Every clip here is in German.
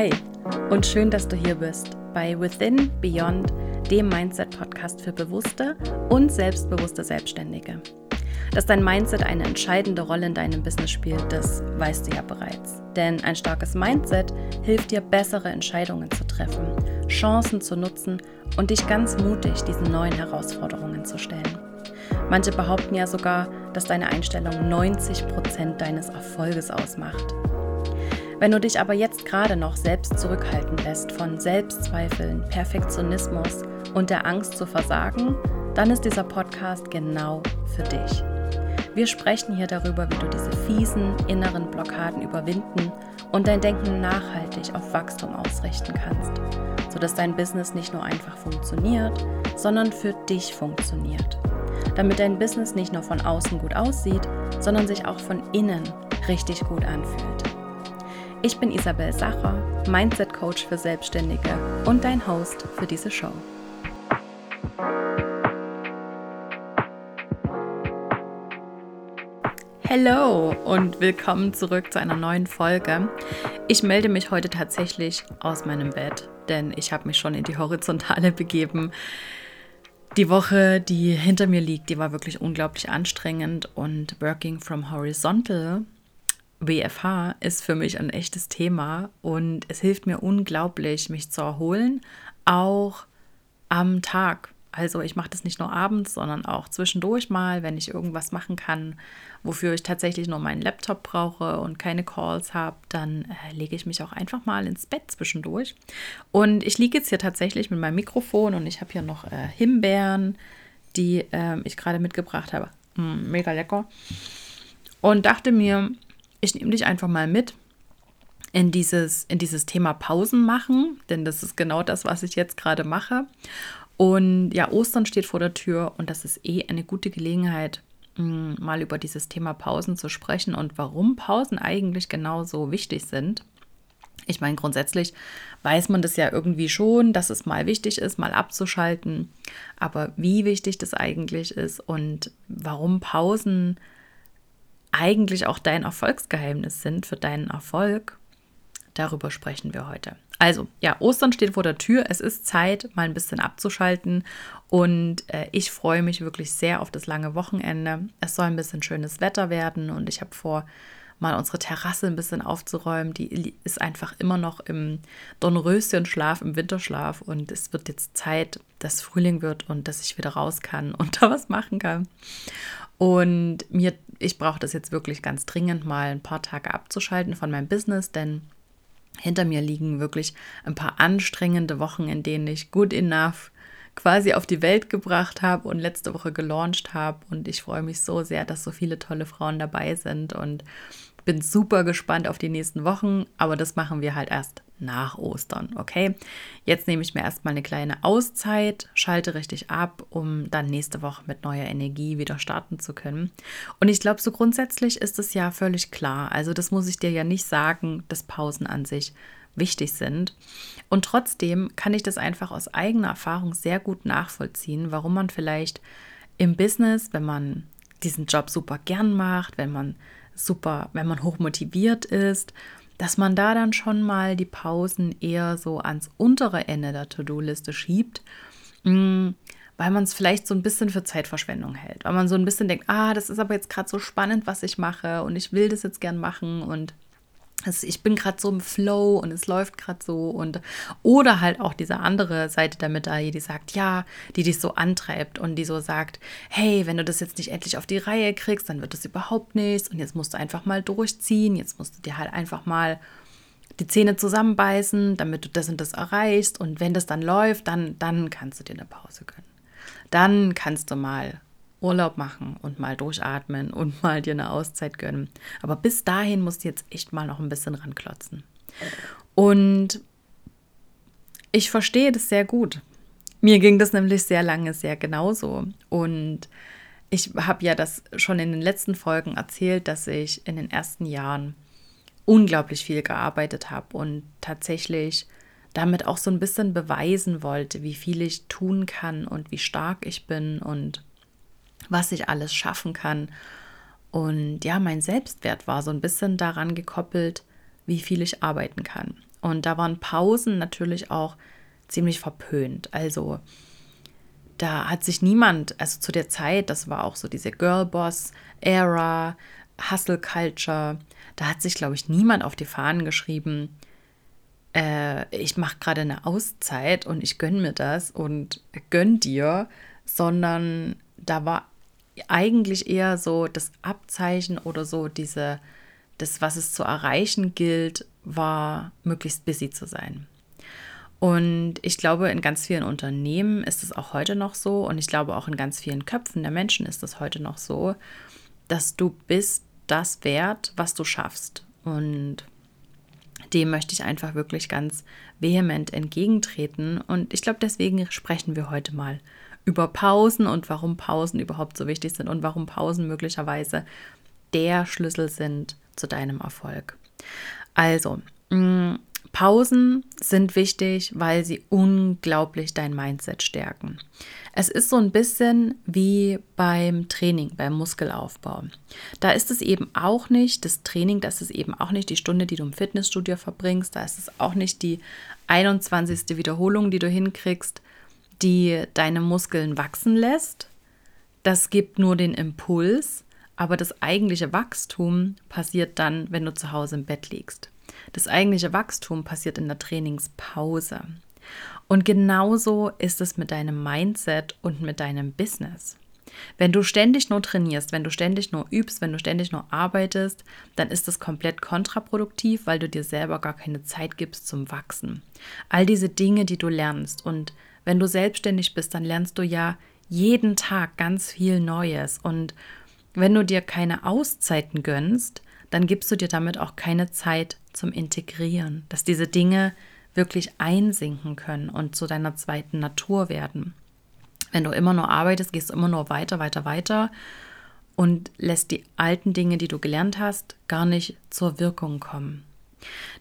Hi und schön, dass du hier bist bei Within Beyond, dem Mindset-Podcast für bewusste und selbstbewusste Selbstständige. Dass dein Mindset eine entscheidende Rolle in deinem Business spielt, das weißt du ja bereits. Denn ein starkes Mindset hilft dir, bessere Entscheidungen zu treffen, Chancen zu nutzen und dich ganz mutig diesen neuen Herausforderungen zu stellen. Manche behaupten ja sogar, dass deine Einstellung 90 Prozent deines Erfolges ausmacht. Wenn du dich aber jetzt gerade noch selbst zurückhalten lässt von Selbstzweifeln, Perfektionismus und der Angst zu versagen, dann ist dieser Podcast genau für dich. Wir sprechen hier darüber, wie du diese fiesen inneren Blockaden überwinden und dein Denken nachhaltig auf Wachstum ausrichten kannst, sodass dein Business nicht nur einfach funktioniert, sondern für dich funktioniert. Damit dein Business nicht nur von außen gut aussieht, sondern sich auch von innen richtig gut anfühlt. Ich bin Isabel Sacher, Mindset Coach für Selbstständige und dein Host für diese Show. Hallo und willkommen zurück zu einer neuen Folge. Ich melde mich heute tatsächlich aus meinem Bett, denn ich habe mich schon in die Horizontale begeben. Die Woche, die hinter mir liegt, die war wirklich unglaublich anstrengend und Working from Horizontal BFH ist für mich ein echtes Thema und es hilft mir unglaublich, mich zu erholen, auch am Tag. Also ich mache das nicht nur abends, sondern auch zwischendurch mal, wenn ich irgendwas machen kann, wofür ich tatsächlich nur meinen Laptop brauche und keine Calls habe, dann äh, lege ich mich auch einfach mal ins Bett zwischendurch. Und ich liege jetzt hier tatsächlich mit meinem Mikrofon und ich habe hier noch äh, Himbeeren, die äh, ich gerade mitgebracht habe. Mm, mega lecker. Und dachte mir, ich nehme dich einfach mal mit in dieses, in dieses Thema Pausen machen, denn das ist genau das, was ich jetzt gerade mache. Und ja, Ostern steht vor der Tür und das ist eh eine gute Gelegenheit, mm, mal über dieses Thema Pausen zu sprechen und warum Pausen eigentlich genauso wichtig sind. Ich meine, grundsätzlich weiß man das ja irgendwie schon, dass es mal wichtig ist, mal abzuschalten. Aber wie wichtig das eigentlich ist und warum Pausen eigentlich auch dein Erfolgsgeheimnis sind für deinen Erfolg, darüber sprechen wir heute. Also, ja, Ostern steht vor der Tür. Es ist Zeit, mal ein bisschen abzuschalten. Und äh, ich freue mich wirklich sehr auf das lange Wochenende. Es soll ein bisschen schönes Wetter werden und ich habe vor, mal unsere Terrasse ein bisschen aufzuräumen. Die ist einfach immer noch im Dornröschenschlaf, im Winterschlaf. Und es wird jetzt Zeit, dass Frühling wird und dass ich wieder raus kann und da was machen kann. Und mir, ich brauche das jetzt wirklich ganz dringend, mal ein paar Tage abzuschalten von meinem Business, denn hinter mir liegen wirklich ein paar anstrengende Wochen, in denen ich good enough quasi auf die Welt gebracht habe und letzte Woche gelauncht habe. Und ich freue mich so sehr, dass so viele tolle Frauen dabei sind und bin super gespannt auf die nächsten Wochen, aber das machen wir halt erst nach Ostern, okay? Jetzt nehme ich mir erstmal eine kleine Auszeit, schalte richtig ab, um dann nächste Woche mit neuer Energie wieder starten zu können. Und ich glaube, so grundsätzlich ist es ja völlig klar. Also das muss ich dir ja nicht sagen, dass Pausen an sich wichtig sind. Und trotzdem kann ich das einfach aus eigener Erfahrung sehr gut nachvollziehen, warum man vielleicht im Business, wenn man diesen Job super gern macht, wenn man super, wenn man hoch motiviert ist dass man da dann schon mal die Pausen eher so ans untere Ende der To-Do-Liste schiebt, mm, weil man es vielleicht so ein bisschen für Zeitverschwendung hält, weil man so ein bisschen denkt, ah, das ist aber jetzt gerade so spannend, was ich mache und ich will das jetzt gern machen und also ich bin gerade so im Flow und es läuft gerade so und oder halt auch diese andere Seite der Medaille, die sagt, ja, die dich so antreibt und die so sagt, hey, wenn du das jetzt nicht endlich auf die Reihe kriegst, dann wird das überhaupt nichts und jetzt musst du einfach mal durchziehen, jetzt musst du dir halt einfach mal die Zähne zusammenbeißen, damit du das und das erreichst und wenn das dann läuft, dann dann kannst du dir eine Pause gönnen. Dann kannst du mal Urlaub machen und mal durchatmen und mal dir eine Auszeit gönnen. Aber bis dahin musst du jetzt echt mal noch ein bisschen ranklotzen. Und ich verstehe das sehr gut. Mir ging das nämlich sehr lange sehr genauso. Und ich habe ja das schon in den letzten Folgen erzählt, dass ich in den ersten Jahren unglaublich viel gearbeitet habe und tatsächlich damit auch so ein bisschen beweisen wollte, wie viel ich tun kann und wie stark ich bin und was ich alles schaffen kann. Und ja, mein Selbstwert war so ein bisschen daran gekoppelt, wie viel ich arbeiten kann. Und da waren Pausen natürlich auch ziemlich verpönt. Also da hat sich niemand, also zu der Zeit, das war auch so diese Girlboss-Era, Hustle Culture, da hat sich, glaube ich, niemand auf die Fahnen geschrieben, äh, ich mache gerade eine Auszeit und ich gönne mir das und gönn dir, sondern da war eigentlich eher so das Abzeichen oder so diese, das, was es zu erreichen gilt, war möglichst busy zu sein. Und ich glaube, in ganz vielen Unternehmen ist es auch heute noch so und ich glaube auch in ganz vielen Köpfen der Menschen ist es heute noch so, dass du bist das wert, was du schaffst. Und dem möchte ich einfach wirklich ganz vehement entgegentreten. Und ich glaube, deswegen sprechen wir heute mal über Pausen und warum Pausen überhaupt so wichtig sind und warum Pausen möglicherweise der Schlüssel sind zu deinem Erfolg. Also, mm, Pausen sind wichtig, weil sie unglaublich dein Mindset stärken. Es ist so ein bisschen wie beim Training, beim Muskelaufbau. Da ist es eben auch nicht das Training, das ist eben auch nicht die Stunde, die du im Fitnessstudio verbringst, da ist es auch nicht die 21. Wiederholung, die du hinkriegst, die deine Muskeln wachsen lässt. Das gibt nur den Impuls, aber das eigentliche Wachstum passiert dann, wenn du zu Hause im Bett liegst. Das eigentliche Wachstum passiert in der Trainingspause. Und genauso ist es mit deinem Mindset und mit deinem Business. Wenn du ständig nur trainierst, wenn du ständig nur übst, wenn du ständig nur arbeitest, dann ist das komplett kontraproduktiv, weil du dir selber gar keine Zeit gibst zum Wachsen. All diese Dinge, die du lernst und wenn du selbstständig bist, dann lernst du ja jeden Tag ganz viel Neues und wenn du dir keine Auszeiten gönnst, dann gibst du dir damit auch keine Zeit zum Integrieren, dass diese Dinge wirklich einsinken können und zu deiner zweiten Natur werden. Wenn du immer nur arbeitest, gehst du immer nur weiter, weiter, weiter und lässt die alten Dinge, die du gelernt hast, gar nicht zur Wirkung kommen.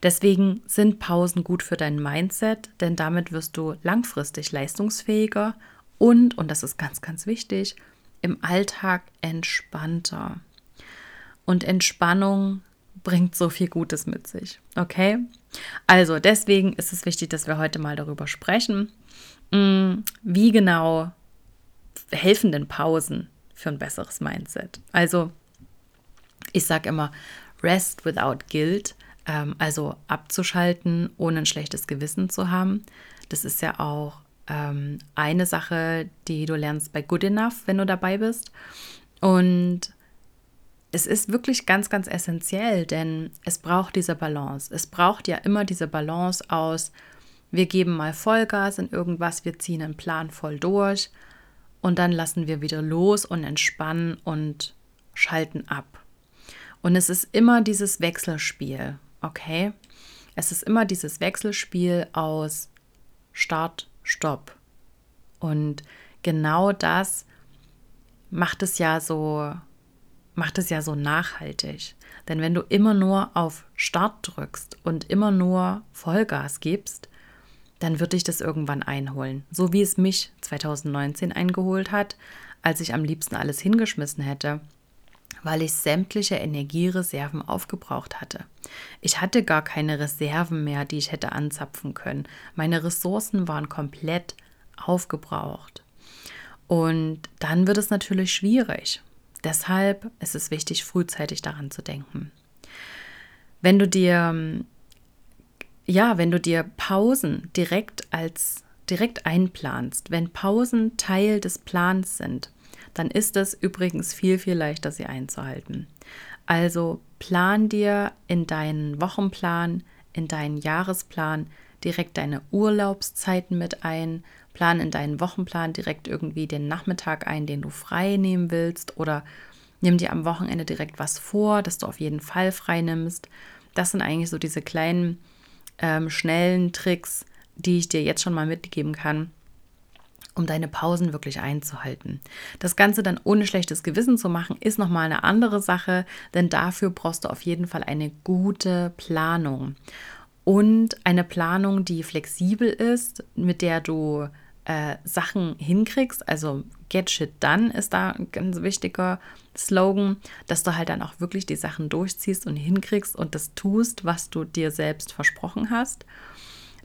Deswegen sind Pausen gut für dein Mindset, denn damit wirst du langfristig leistungsfähiger und, und das ist ganz, ganz wichtig, im Alltag entspannter. Und Entspannung bringt so viel Gutes mit sich. Okay? Also deswegen ist es wichtig, dass wir heute mal darüber sprechen, mm, wie genau helfen denn Pausen für ein besseres Mindset. Also ich sage immer, rest without guilt, ähm, also abzuschalten, ohne ein schlechtes Gewissen zu haben. Das ist ja auch ähm, eine Sache, die du lernst bei Good Enough, wenn du dabei bist. Und es ist wirklich ganz, ganz essentiell, denn es braucht diese Balance. Es braucht ja immer diese Balance aus, wir geben mal Vollgas in irgendwas, wir ziehen einen Plan voll durch und dann lassen wir wieder los und entspannen und schalten ab. Und es ist immer dieses Wechselspiel, okay? Es ist immer dieses Wechselspiel aus Start, Stopp. Und genau das macht es ja so macht es ja so nachhaltig. Denn wenn du immer nur auf Start drückst und immer nur Vollgas gibst, dann wird dich das irgendwann einholen. So wie es mich 2019 eingeholt hat, als ich am liebsten alles hingeschmissen hätte, weil ich sämtliche Energiereserven aufgebraucht hatte. Ich hatte gar keine Reserven mehr, die ich hätte anzapfen können. Meine Ressourcen waren komplett aufgebraucht. Und dann wird es natürlich schwierig. Deshalb ist es wichtig, frühzeitig daran zu denken. Wenn du dir, ja, wenn du dir Pausen direkt als direkt einplanst, wenn Pausen Teil des Plans sind, dann ist es übrigens viel, viel leichter, sie einzuhalten. Also plan dir in deinen Wochenplan, in deinen Jahresplan direkt deine Urlaubszeiten mit ein, plan in deinen Wochenplan direkt irgendwie den Nachmittag ein, den du frei nehmen willst oder nimm dir am Wochenende direkt was vor, dass du auf jeden Fall frei nimmst. Das sind eigentlich so diese kleinen, ähm, schnellen Tricks, die ich dir jetzt schon mal mitgeben kann, um deine Pausen wirklich einzuhalten. Das Ganze dann ohne schlechtes Gewissen zu machen, ist nochmal eine andere Sache, denn dafür brauchst du auf jeden Fall eine gute Planung. Und eine Planung, die flexibel ist, mit der du äh, Sachen hinkriegst. Also Get Shit Done ist da ein ganz wichtiger Slogan, dass du halt dann auch wirklich die Sachen durchziehst und hinkriegst und das tust, was du dir selbst versprochen hast.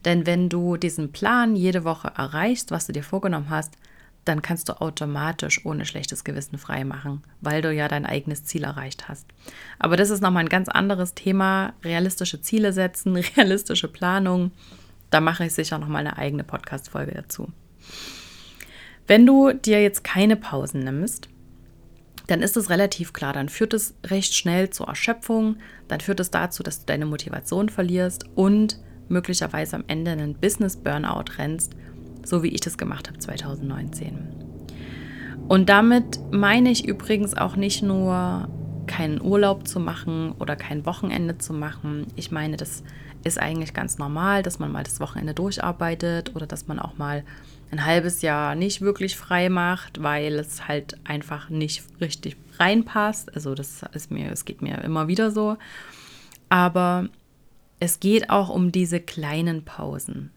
Denn wenn du diesen Plan jede Woche erreichst, was du dir vorgenommen hast, dann kannst du automatisch ohne schlechtes Gewissen frei machen, weil du ja dein eigenes Ziel erreicht hast. Aber das ist nochmal ein ganz anderes Thema. Realistische Ziele setzen, realistische Planung. Da mache ich sicher nochmal eine eigene Podcast-Folge dazu. Wenn du dir jetzt keine Pausen nimmst, dann ist es relativ klar, dann führt es recht schnell zur Erschöpfung, dann führt es dazu, dass du deine Motivation verlierst und möglicherweise am Ende einen Business-Burnout rennst, so wie ich das gemacht habe 2019. Und damit meine ich übrigens auch nicht nur keinen Urlaub zu machen oder kein Wochenende zu machen. Ich meine, das ist eigentlich ganz normal, dass man mal das Wochenende durcharbeitet oder dass man auch mal ein halbes Jahr nicht wirklich frei macht, weil es halt einfach nicht richtig reinpasst. Also das ist mir, es geht mir immer wieder so. Aber es geht auch um diese kleinen Pausen.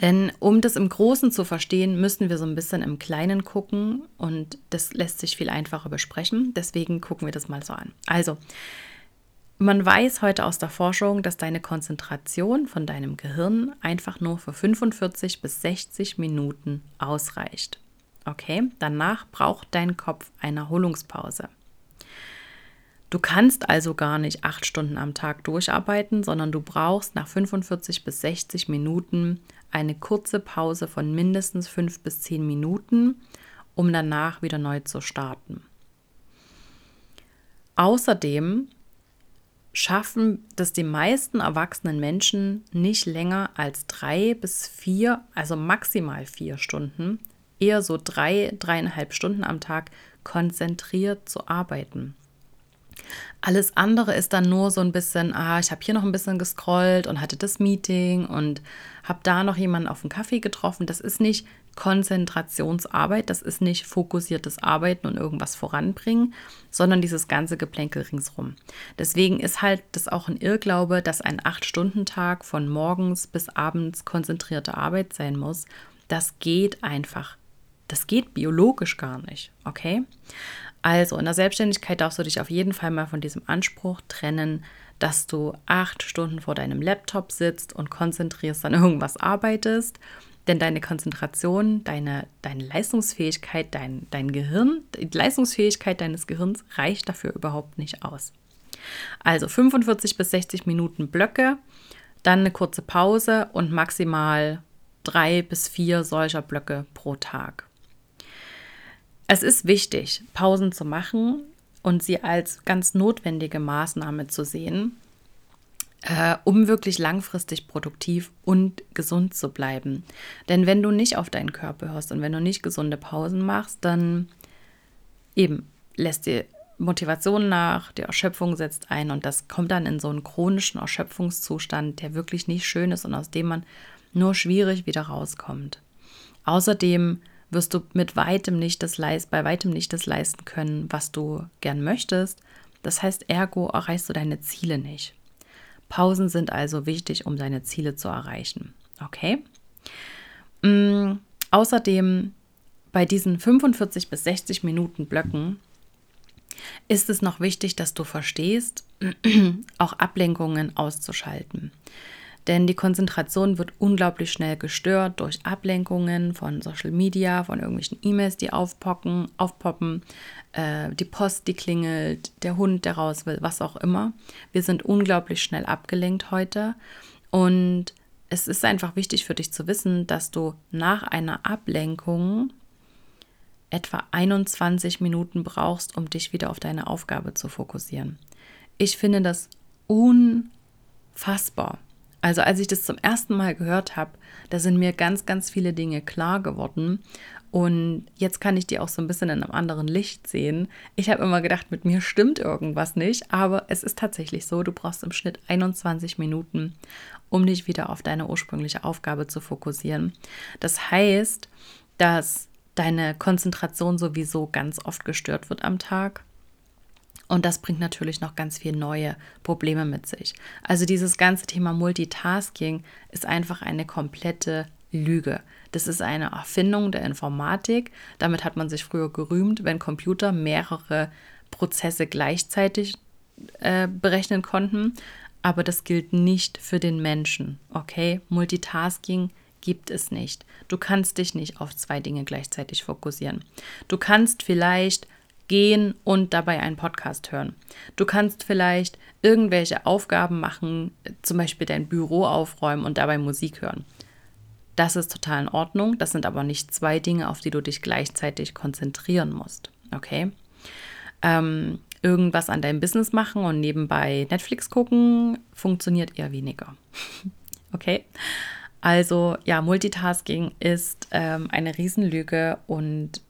Denn um das im Großen zu verstehen, müssen wir so ein bisschen im Kleinen gucken und das lässt sich viel einfacher besprechen. Deswegen gucken wir das mal so an. Also, man weiß heute aus der Forschung, dass deine Konzentration von deinem Gehirn einfach nur für 45 bis 60 Minuten ausreicht. Okay, danach braucht dein Kopf eine Erholungspause. Du kannst also gar nicht acht Stunden am Tag durcharbeiten, sondern du brauchst nach 45 bis 60 Minuten eine kurze Pause von mindestens fünf bis zehn Minuten, um danach wieder neu zu starten. Außerdem schaffen das die meisten erwachsenen Menschen nicht länger als drei bis vier, also maximal vier Stunden, eher so drei, dreieinhalb Stunden am Tag konzentriert zu arbeiten. Alles andere ist dann nur so ein bisschen, ah, ich habe hier noch ein bisschen gescrollt und hatte das Meeting und habe da noch jemanden auf einen Kaffee getroffen. Das ist nicht Konzentrationsarbeit, das ist nicht fokussiertes Arbeiten und irgendwas voranbringen, sondern dieses ganze Geplänkel ringsrum. Deswegen ist halt das auch ein Irrglaube, dass ein 8-Stunden-Tag von morgens bis abends konzentrierte Arbeit sein muss. Das geht einfach. Das geht biologisch gar nicht, okay? Also in der Selbstständigkeit darfst du dich auf jeden Fall mal von diesem Anspruch trennen, dass du acht Stunden vor deinem Laptop sitzt und konzentrierst an irgendwas arbeitest. Denn deine Konzentration, deine, deine Leistungsfähigkeit, dein, dein Gehirn, die Leistungsfähigkeit deines Gehirns reicht dafür überhaupt nicht aus. Also 45 bis 60 Minuten Blöcke, dann eine kurze Pause und maximal drei bis vier solcher Blöcke pro Tag. Es ist wichtig, Pausen zu machen und sie als ganz notwendige Maßnahme zu sehen, äh, um wirklich langfristig produktiv und gesund zu bleiben. Denn wenn du nicht auf deinen Körper hörst und wenn du nicht gesunde Pausen machst, dann eben lässt dir Motivation nach, die Erschöpfung setzt ein und das kommt dann in so einen chronischen Erschöpfungszustand, der wirklich nicht schön ist und aus dem man nur schwierig wieder rauskommt. Außerdem wirst du mit weitem nicht das leist, bei weitem nicht das leisten können, was du gern möchtest. Das heißt, ergo erreichst du deine Ziele nicht. Pausen sind also wichtig, um deine Ziele zu erreichen. Okay? Mm, außerdem bei diesen 45 bis 60 Minuten Blöcken ist es noch wichtig, dass du verstehst, auch Ablenkungen auszuschalten. Denn die Konzentration wird unglaublich schnell gestört durch Ablenkungen von Social Media, von irgendwelchen E-Mails, die aufpocken, aufpoppen, äh, die Post, die klingelt, der Hund, der raus will, was auch immer. Wir sind unglaublich schnell abgelenkt heute. Und es ist einfach wichtig für dich zu wissen, dass du nach einer Ablenkung etwa 21 Minuten brauchst, um dich wieder auf deine Aufgabe zu fokussieren. Ich finde das unfassbar. Also als ich das zum ersten Mal gehört habe, da sind mir ganz, ganz viele Dinge klar geworden. Und jetzt kann ich die auch so ein bisschen in einem anderen Licht sehen. Ich habe immer gedacht, mit mir stimmt irgendwas nicht, aber es ist tatsächlich so, du brauchst im Schnitt 21 Minuten, um dich wieder auf deine ursprüngliche Aufgabe zu fokussieren. Das heißt, dass deine Konzentration sowieso ganz oft gestört wird am Tag und das bringt natürlich noch ganz viele neue Probleme mit sich. Also dieses ganze Thema Multitasking ist einfach eine komplette Lüge. Das ist eine Erfindung der Informatik. Damit hat man sich früher gerühmt, wenn Computer mehrere Prozesse gleichzeitig äh, berechnen konnten. Aber das gilt nicht für den Menschen. Okay? Multitasking gibt es nicht. Du kannst dich nicht auf zwei Dinge gleichzeitig fokussieren. Du kannst vielleicht gehen und dabei einen Podcast hören. Du kannst vielleicht irgendwelche Aufgaben machen, zum Beispiel dein Büro aufräumen und dabei Musik hören. Das ist total in Ordnung. Das sind aber nicht zwei Dinge, auf die du dich gleichzeitig konzentrieren musst. Okay? Ähm, irgendwas an deinem Business machen und nebenbei Netflix gucken funktioniert eher weniger. okay? Also ja, Multitasking ist ähm, eine Riesenlüge und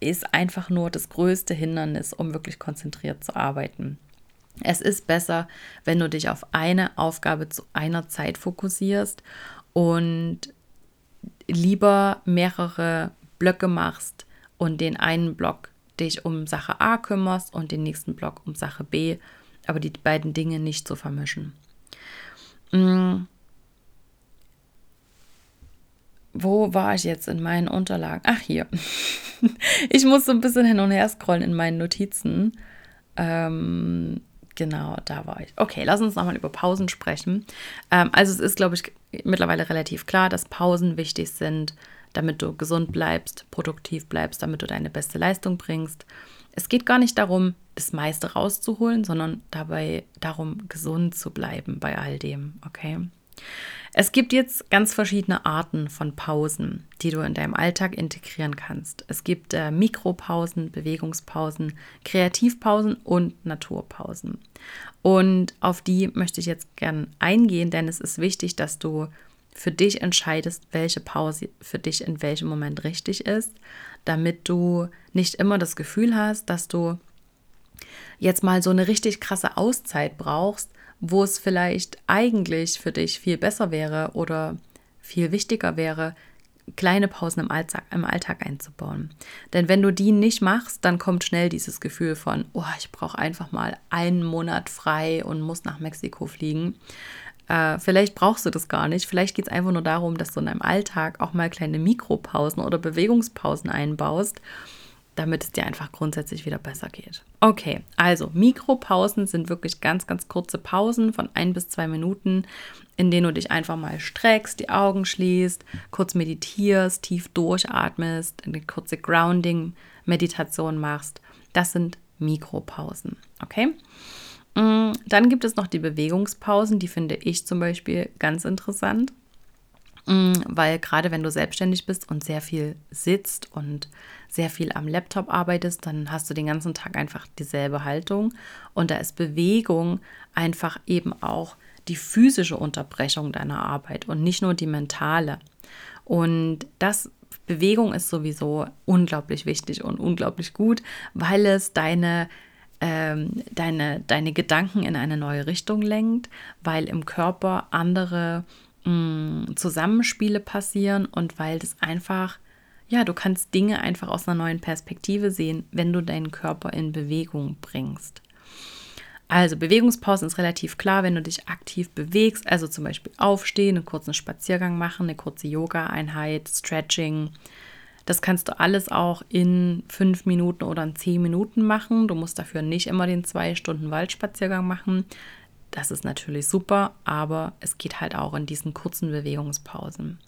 ist einfach nur das größte Hindernis, um wirklich konzentriert zu arbeiten. Es ist besser, wenn du dich auf eine Aufgabe zu einer Zeit fokussierst und lieber mehrere Blöcke machst und den einen Block dich um Sache A kümmerst und den nächsten Block um Sache B, aber die beiden Dinge nicht zu vermischen. Mm. Wo war ich jetzt in meinen Unterlagen? Ach, hier. ich muss so ein bisschen hin und her scrollen in meinen Notizen. Ähm, genau, da war ich. Okay, lass uns nochmal über Pausen sprechen. Ähm, also es ist, glaube ich, mittlerweile relativ klar, dass Pausen wichtig sind, damit du gesund bleibst, produktiv bleibst, damit du deine beste Leistung bringst. Es geht gar nicht darum, das meiste rauszuholen, sondern dabei darum, gesund zu bleiben bei all dem, okay? Es gibt jetzt ganz verschiedene Arten von Pausen, die du in deinem Alltag integrieren kannst. Es gibt äh, Mikropausen, Bewegungspausen, Kreativpausen und Naturpausen. Und auf die möchte ich jetzt gern eingehen, denn es ist wichtig, dass du für dich entscheidest, welche Pause für dich in welchem Moment richtig ist, damit du nicht immer das Gefühl hast, dass du jetzt mal so eine richtig krasse Auszeit brauchst, wo es vielleicht eigentlich für dich viel besser wäre oder viel wichtiger wäre, kleine Pausen im Alltag, im Alltag einzubauen. Denn wenn du die nicht machst, dann kommt schnell dieses Gefühl von, oh, ich brauche einfach mal einen Monat frei und muss nach Mexiko fliegen. Äh, vielleicht brauchst du das gar nicht. Vielleicht geht es einfach nur darum, dass du in deinem Alltag auch mal kleine Mikropausen oder Bewegungspausen einbaust damit es dir einfach grundsätzlich wieder besser geht. Okay, also Mikropausen sind wirklich ganz, ganz kurze Pausen von ein bis zwei Minuten, in denen du dich einfach mal streckst, die Augen schließt, kurz meditierst, tief durchatmest, eine kurze Grounding-Meditation machst. Das sind Mikropausen. Okay? Mm, dann gibt es noch die Bewegungspausen, die finde ich zum Beispiel ganz interessant. Mm, weil gerade wenn du selbstständig bist und sehr viel sitzt und sehr viel am Laptop arbeitest, dann hast du den ganzen Tag einfach dieselbe Haltung und da ist Bewegung einfach eben auch die physische Unterbrechung deiner Arbeit und nicht nur die mentale. Und das Bewegung ist sowieso unglaublich wichtig und unglaublich gut, weil es deine ähm, deine, deine Gedanken in eine neue Richtung lenkt, weil im Körper andere mh, Zusammenspiele passieren und weil das einfach, ja, du kannst Dinge einfach aus einer neuen Perspektive sehen, wenn du deinen Körper in Bewegung bringst. Also Bewegungspausen ist relativ klar, wenn du dich aktiv bewegst, also zum Beispiel aufstehen, einen kurzen Spaziergang machen, eine kurze Yoga-Einheit, Stretching. Das kannst du alles auch in fünf Minuten oder in zehn Minuten machen. Du musst dafür nicht immer den zwei Stunden Waldspaziergang machen. Das ist natürlich super, aber es geht halt auch in diesen kurzen Bewegungspausen.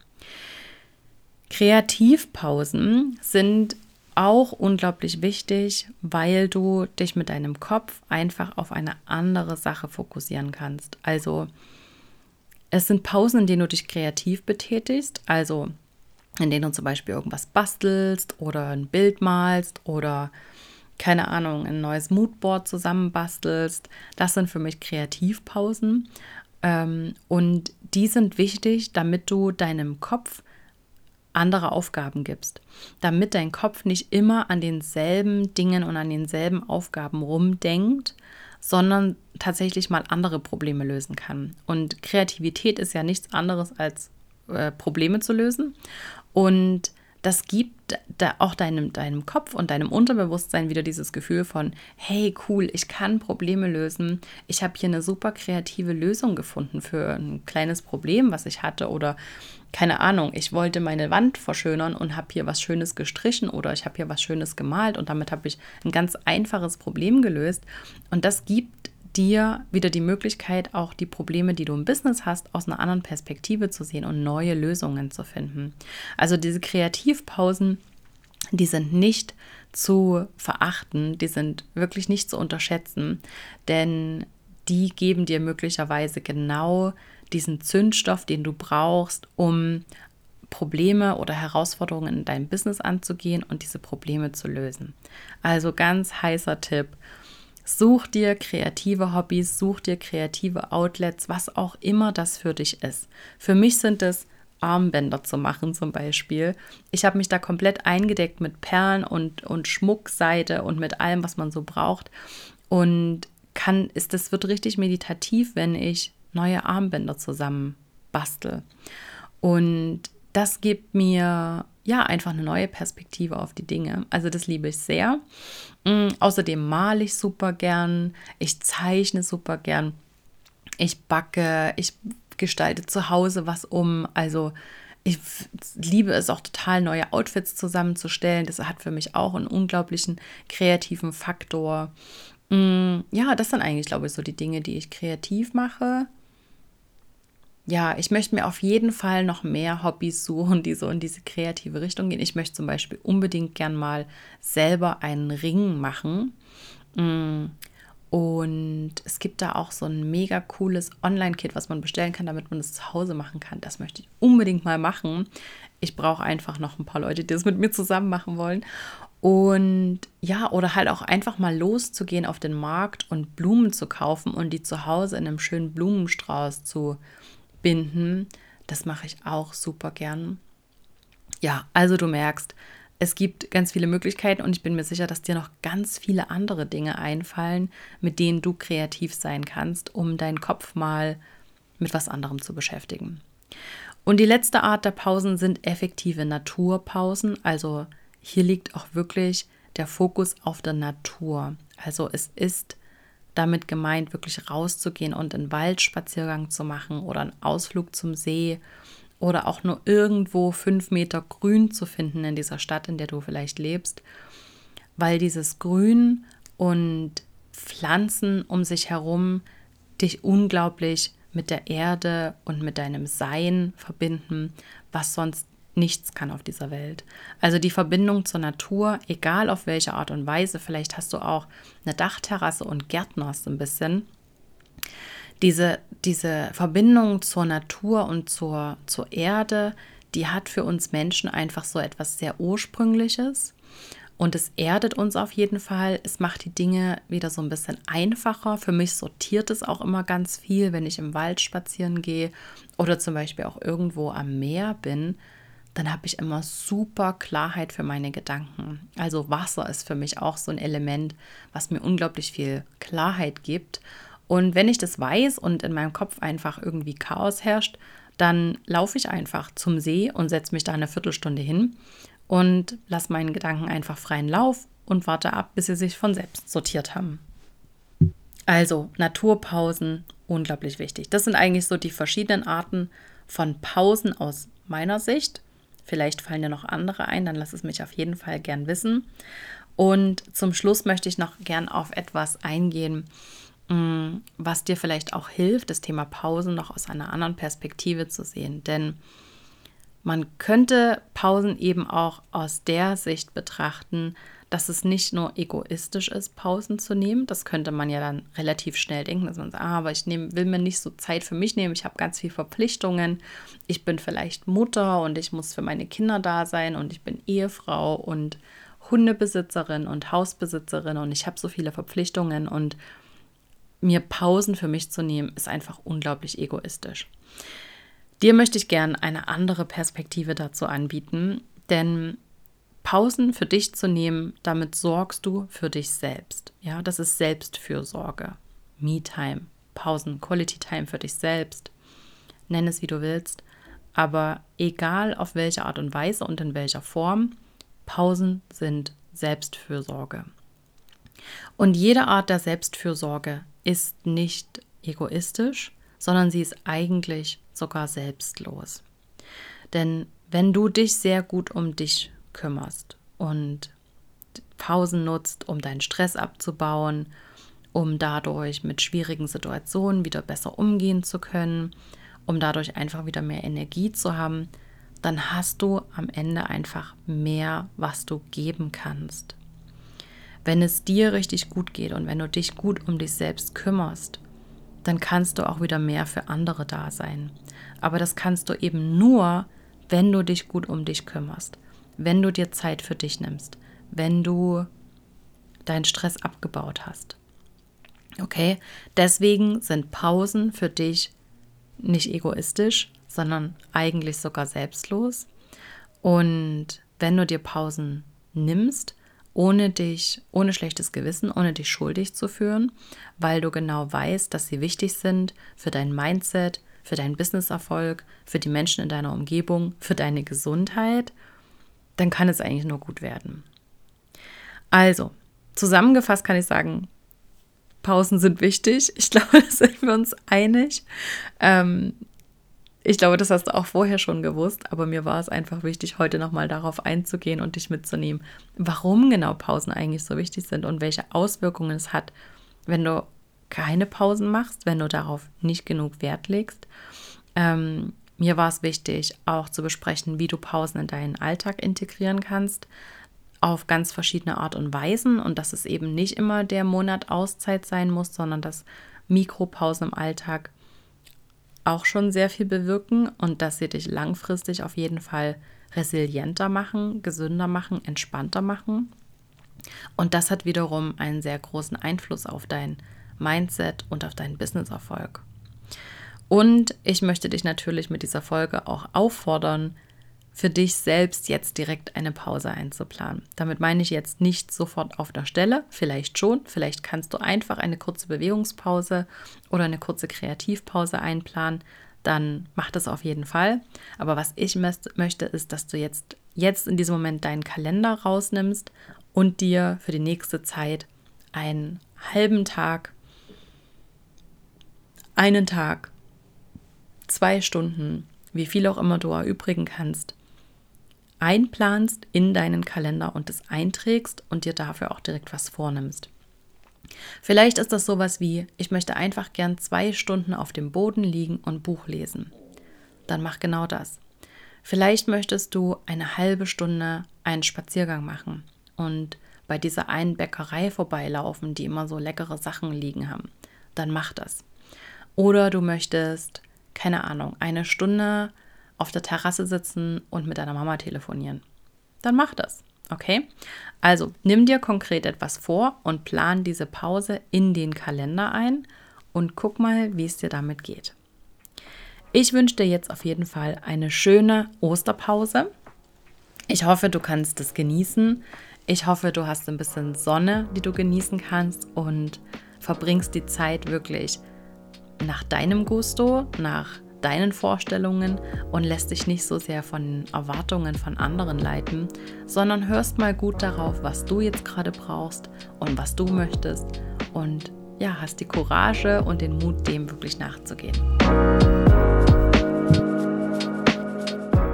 Kreativpausen sind auch unglaublich wichtig, weil du dich mit deinem Kopf einfach auf eine andere Sache fokussieren kannst. Also es sind Pausen, in denen du dich kreativ betätigst, also in denen du zum Beispiel irgendwas bastelst oder ein Bild malst oder keine Ahnung, ein neues Moodboard zusammenbastelst. Das sind für mich Kreativpausen. Ähm, und die sind wichtig, damit du deinem Kopf andere Aufgaben gibst, damit dein Kopf nicht immer an denselben Dingen und an denselben Aufgaben rumdenkt, sondern tatsächlich mal andere Probleme lösen kann. Und Kreativität ist ja nichts anderes als äh, Probleme zu lösen. Und das gibt da auch deinem, deinem Kopf und deinem Unterbewusstsein wieder dieses Gefühl von, hey, cool, ich kann Probleme lösen. Ich habe hier eine super kreative Lösung gefunden für ein kleines Problem, was ich hatte oder keine Ahnung, ich wollte meine Wand verschönern und habe hier was Schönes gestrichen oder ich habe hier was Schönes gemalt und damit habe ich ein ganz einfaches Problem gelöst. Und das gibt dir wieder die Möglichkeit, auch die Probleme, die du im Business hast, aus einer anderen Perspektive zu sehen und neue Lösungen zu finden. Also diese Kreativpausen, die sind nicht zu verachten, die sind wirklich nicht zu unterschätzen, denn die geben dir möglicherweise genau diesen Zündstoff, den du brauchst, um Probleme oder Herausforderungen in deinem Business anzugehen und diese Probleme zu lösen. Also ganz heißer Tipp. Such dir kreative Hobbys, such dir kreative Outlets, was auch immer das für dich ist. Für mich sind es Armbänder zu machen zum Beispiel. Ich habe mich da komplett eingedeckt mit Perlen und, und Schmuckseite und mit allem, was man so braucht. Und kann, ist, das wird richtig meditativ, wenn ich neue Armbänder zusammen bastel. Und das gibt mir ja einfach eine neue Perspektive auf die Dinge. Also das liebe ich sehr. Mm, außerdem male ich super gern, ich zeichne super gern, ich backe, ich gestalte zu Hause was um. Also ich liebe es auch total, neue Outfits zusammenzustellen. Das hat für mich auch einen unglaublichen kreativen Faktor. Mm, ja, das sind eigentlich, glaube ich, so die Dinge, die ich kreativ mache ja, ich möchte mir auf jeden Fall noch mehr Hobbys suchen, die so in diese kreative Richtung gehen. Ich möchte zum Beispiel unbedingt gern mal selber einen Ring machen. Mm. Und es gibt da auch so ein mega cooles Online-Kit, was man bestellen kann, damit man es zu Hause machen kann. Das möchte ich unbedingt mal machen. Ich brauche einfach noch ein paar Leute, die das mit mir zusammen machen wollen. Und ja, oder halt auch einfach mal loszugehen auf den Markt und Blumen zu kaufen und die zu Hause in einem schönen Blumenstrauß zu binden. Das mache ich auch super gern. Ja, also du merkst, es gibt ganz viele Möglichkeiten und ich bin mir sicher, dass dir noch ganz viele andere Dinge einfallen, mit denen du kreativ sein kannst, um deinen Kopf mal mit was anderem zu beschäftigen. Und die letzte Art der Pausen sind effektive Naturpausen. Also hier liegt auch wirklich der Fokus auf der Natur. Also es ist damit gemeint, wirklich rauszugehen und einen Waldspaziergang zu machen oder einen Ausflug zum See oder auch nur irgendwo fünf Meter Grün zu finden in dieser Stadt, in der du vielleicht lebst, weil dieses Grün und Pflanzen um sich herum dich unglaublich mit der Erde und mit deinem Sein verbinden, was sonst nichts kann auf dieser Welt. Also die Verbindung zur Natur, egal auf welche Art und Weise, vielleicht hast du auch eine Dachterrasse und gärtnerst ein bisschen. Diese, diese Verbindung zur Natur und zur, zur Erde, die hat für uns Menschen einfach so etwas sehr Ursprüngliches. Und es erdet uns auf jeden Fall. Es macht die Dinge wieder so ein bisschen einfacher. Für mich sortiert es auch immer ganz viel, wenn ich im Wald spazieren gehe oder zum Beispiel auch irgendwo am Meer bin dann habe ich immer super Klarheit für meine Gedanken. Also Wasser ist für mich auch so ein Element, was mir unglaublich viel Klarheit gibt. Und wenn ich das weiß und in meinem Kopf einfach irgendwie Chaos herrscht, dann laufe ich einfach zum See und setze mich da eine Viertelstunde hin und lasse meinen Gedanken einfach freien Lauf und warte ab, bis sie sich von selbst sortiert haben. Also Naturpausen, unglaublich wichtig. Das sind eigentlich so die verschiedenen Arten von Pausen aus meiner Sicht. Vielleicht fallen dir noch andere ein, dann lass es mich auf jeden Fall gern wissen. Und zum Schluss möchte ich noch gern auf etwas eingehen, mm, was dir vielleicht auch hilft, das Thema Pausen noch aus einer anderen Perspektive zu sehen. Denn man könnte Pausen eben auch aus der Sicht betrachten, dass es nicht nur egoistisch ist, Pausen zu nehmen. Das könnte man ja dann relativ schnell denken, dass man sagt, ah, aber ich nehm, will mir nicht so Zeit für mich nehmen. Ich habe ganz viele Verpflichtungen. Ich bin vielleicht Mutter und ich muss für meine Kinder da sein und ich bin Ehefrau und Hundebesitzerin und Hausbesitzerin und ich habe so viele Verpflichtungen und mir Pausen für mich zu nehmen, ist einfach unglaublich egoistisch. Dir möchte ich gerne eine andere Perspektive dazu anbieten, denn Pausen für dich zu nehmen, damit sorgst du für dich selbst. Ja, das ist Selbstfürsorge. Me-Time, Pausen, Quality Time für dich selbst. Nenn es wie du willst, aber egal auf welche Art und Weise und in welcher Form, Pausen sind Selbstfürsorge. Und jede Art der Selbstfürsorge ist nicht egoistisch, sondern sie ist eigentlich sogar selbstlos. Denn wenn du dich sehr gut um dich kümmerst und Pausen nutzt, um deinen Stress abzubauen, um dadurch mit schwierigen Situationen wieder besser umgehen zu können, um dadurch einfach wieder mehr Energie zu haben, dann hast du am Ende einfach mehr, was du geben kannst. Wenn es dir richtig gut geht und wenn du dich gut um dich selbst kümmerst, dann kannst du auch wieder mehr für andere da sein. Aber das kannst du eben nur, wenn du dich gut um dich kümmerst, wenn du dir Zeit für dich nimmst, wenn du deinen Stress abgebaut hast. Okay, deswegen sind Pausen für dich nicht egoistisch, sondern eigentlich sogar selbstlos. Und wenn du dir Pausen nimmst, ohne dich, ohne schlechtes Gewissen, ohne dich schuldig zu führen, weil du genau weißt, dass sie wichtig sind für dein Mindset, für deinen Businesserfolg, für die Menschen in deiner Umgebung, für deine Gesundheit, dann kann es eigentlich nur gut werden. Also, zusammengefasst kann ich sagen, Pausen sind wichtig. Ich glaube, da sind wir uns einig. Ähm, ich glaube, das hast du auch vorher schon gewusst, aber mir war es einfach wichtig, heute nochmal darauf einzugehen und dich mitzunehmen, warum genau Pausen eigentlich so wichtig sind und welche Auswirkungen es hat, wenn du keine Pausen machst, wenn du darauf nicht genug Wert legst. Ähm, mir war es wichtig, auch zu besprechen, wie du Pausen in deinen Alltag integrieren kannst, auf ganz verschiedene Art und Weisen und dass es eben nicht immer der Monat Auszeit sein muss, sondern dass Mikropausen im Alltag auch schon sehr viel bewirken und dass sie dich langfristig auf jeden Fall resilienter machen, gesünder machen, entspannter machen. Und das hat wiederum einen sehr großen Einfluss auf dein Mindset und auf deinen Businesserfolg. Und ich möchte dich natürlich mit dieser Folge auch auffordern, für dich selbst jetzt direkt eine Pause einzuplanen. Damit meine ich jetzt nicht sofort auf der Stelle, vielleicht schon, vielleicht kannst du einfach eine kurze Bewegungspause oder eine kurze Kreativpause einplanen, dann mach das auf jeden Fall. Aber was ich möchte, ist, dass du jetzt, jetzt in diesem Moment deinen Kalender rausnimmst und dir für die nächste Zeit einen halben Tag, einen Tag, zwei Stunden, wie viel auch immer du erübrigen kannst, einplanst in deinen Kalender und es einträgst und dir dafür auch direkt was vornimmst. Vielleicht ist das sowas wie, ich möchte einfach gern zwei Stunden auf dem Boden liegen und Buch lesen. Dann mach genau das. Vielleicht möchtest du eine halbe Stunde einen Spaziergang machen und bei dieser einen Bäckerei vorbeilaufen, die immer so leckere Sachen liegen haben. Dann mach das. Oder du möchtest, keine Ahnung, eine Stunde auf der Terrasse sitzen und mit deiner Mama telefonieren. Dann mach das. Okay? Also nimm dir konkret etwas vor und plan diese Pause in den Kalender ein und guck mal, wie es dir damit geht. Ich wünsche dir jetzt auf jeden Fall eine schöne Osterpause. Ich hoffe, du kannst es genießen. Ich hoffe, du hast ein bisschen Sonne, die du genießen kannst und verbringst die Zeit wirklich nach deinem Gusto, nach deinen Vorstellungen und lässt dich nicht so sehr von Erwartungen von anderen leiten, sondern hörst mal gut darauf, was du jetzt gerade brauchst und was du möchtest und ja, hast die Courage und den Mut, dem wirklich nachzugehen.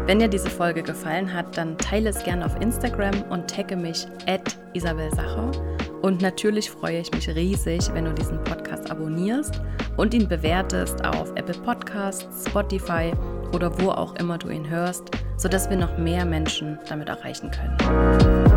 Wenn dir diese Folge gefallen hat, dann teile es gerne auf Instagram und tagge mich at Isabel Sacher. Und natürlich freue ich mich riesig, wenn du diesen Podcast abonnierst und ihn bewertest auf Apple Podcasts, Spotify oder wo auch immer du ihn hörst, sodass wir noch mehr Menschen damit erreichen können.